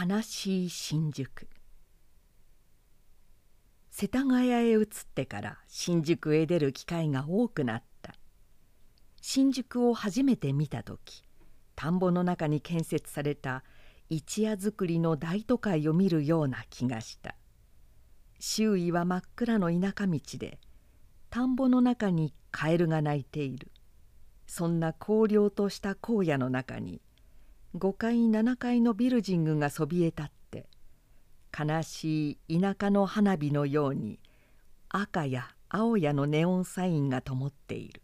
悲しい新宿。世田谷へ移ってから新宿へ出る機会が多くなった。新宿を初めて見た時田んぼの中に建設された一夜造りの大都会を見るような気がした。周囲は真っ暗の田舎道で田んぼの中にカエルが鳴いている。そんな荒涼とした荒野の中に5階7階のビルジングがそびえ立って悲しい田舎の花火のように赤や青やのネオンサインが灯っている。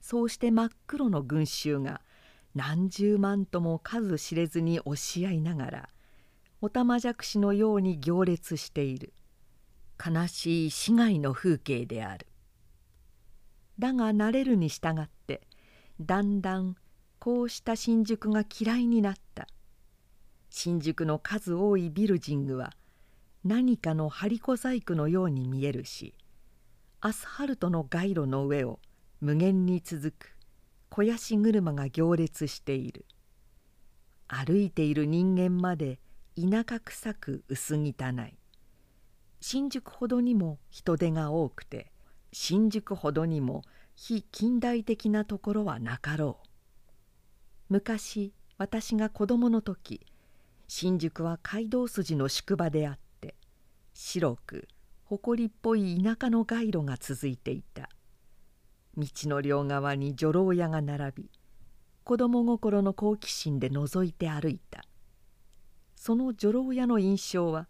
そうして真っ黒の群衆が何十万とも数知れずに押し合いながらおたまじゃくしのように行列している。悲しい市街の風景である。だが慣れるに従ってだんだんこうした新宿が嫌いになった。新宿の数多いビルジングは何かの張り子細工のように見えるしアスファルトの街路の上を無限に続く肥やし車が行列している。歩いている人間まで田舎臭く薄汚い。新宿ほどにも人手が多くて新宿ほどにも非近代的なところはなかろう。昔私が子供の時新宿は街道筋の宿場であって白く埃っぽい田舎の街路が続いていた。道の両側に女郎屋が並び子供心の好奇心で覗いて歩いた。その女郎屋の印象は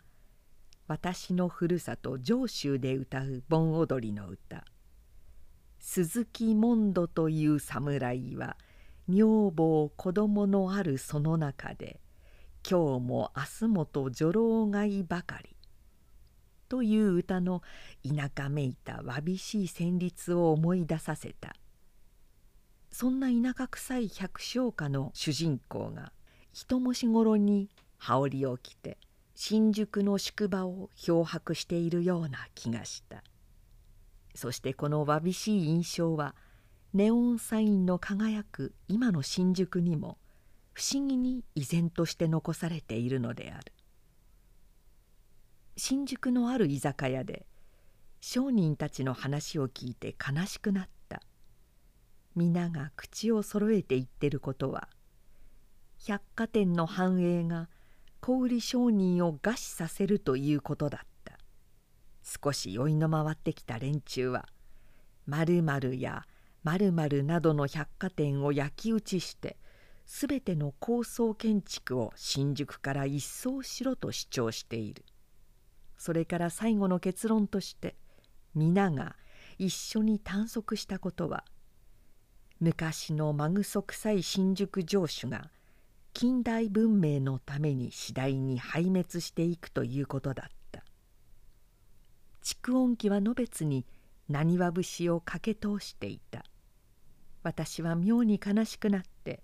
私のふるさと上州で歌う盆踊りの歌「鈴木モンドという侍は女房子供のあるその中で今日も明日もと女郎がいばかり」という歌の田舎めいたわびしい旋律を思い出させた。そんな田舎臭い百姓家の主人公が一文字ごろに羽織を着て新宿の宿場を漂白しているような気がした。そしてこのわびしい印象はネオンサインの輝く今の新宿にも不思議に依然として残されているのである。新宿のある居酒屋で商人たちの話を聞いて悲しくなった。皆が口をそろえて言ってることは百貨店の繁栄が小売商人を餓死させるということだった。少し酔いの回ってきた連中は〇〇や〇〇などの百貨店を焼き打ちして全ての高層建築を新宿から一掃しろと主張している。それから最後の結論として皆が一緒に探索したことは昔のまぐそ臭い新宿城主が近代文明のために次第に壊滅していくということだった。蓄音機はのべつになにわ節をかけ通していた。私は妙に悲しくなって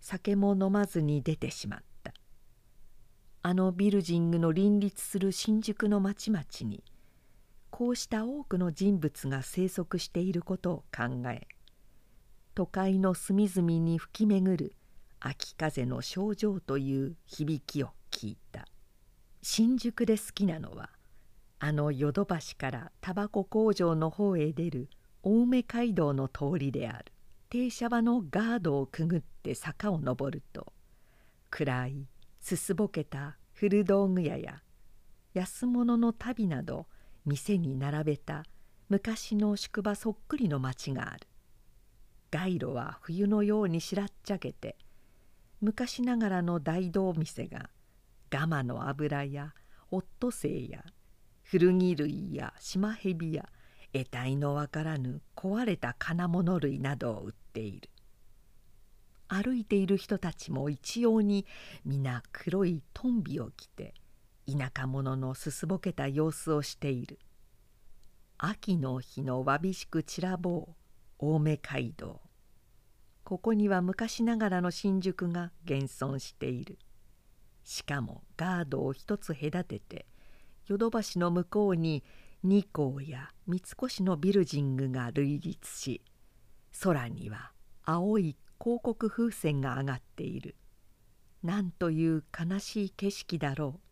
酒も飲まずに出てしまった。あのビルジングの林立する新宿の町々にこうした多くの人物が生息していることを考え都会の隅々に吹き巡る秋風の症状という響きを聞いた。新宿で好きなのはあの淀橋からタバコ工場の方へ出る青梅街道の通りである。停車場のガードをくぐって坂を登ると暗いすすぼけた古道具屋や安物の足袋など店に並べた昔の宿場そっくりの町がある。街路は冬のようにしらっちゃけて昔ながらの大道店がガマの油やオットセイや古着類や島蛇や得体のわからぬ壊れた金物類などを売っている。歩いている人たちも一様に皆黒いトンビを着て田舎者のすすぼけた様子をしている。秋の日のわびしく散らぼう青梅街道。ここには昔ながらの新宿が現存している。しかもガードを一つ隔てて淀橋の向こうに二港や三越のビルジングが類立し空には青い広告風船が上がっている。なんという悲しい景色だろう。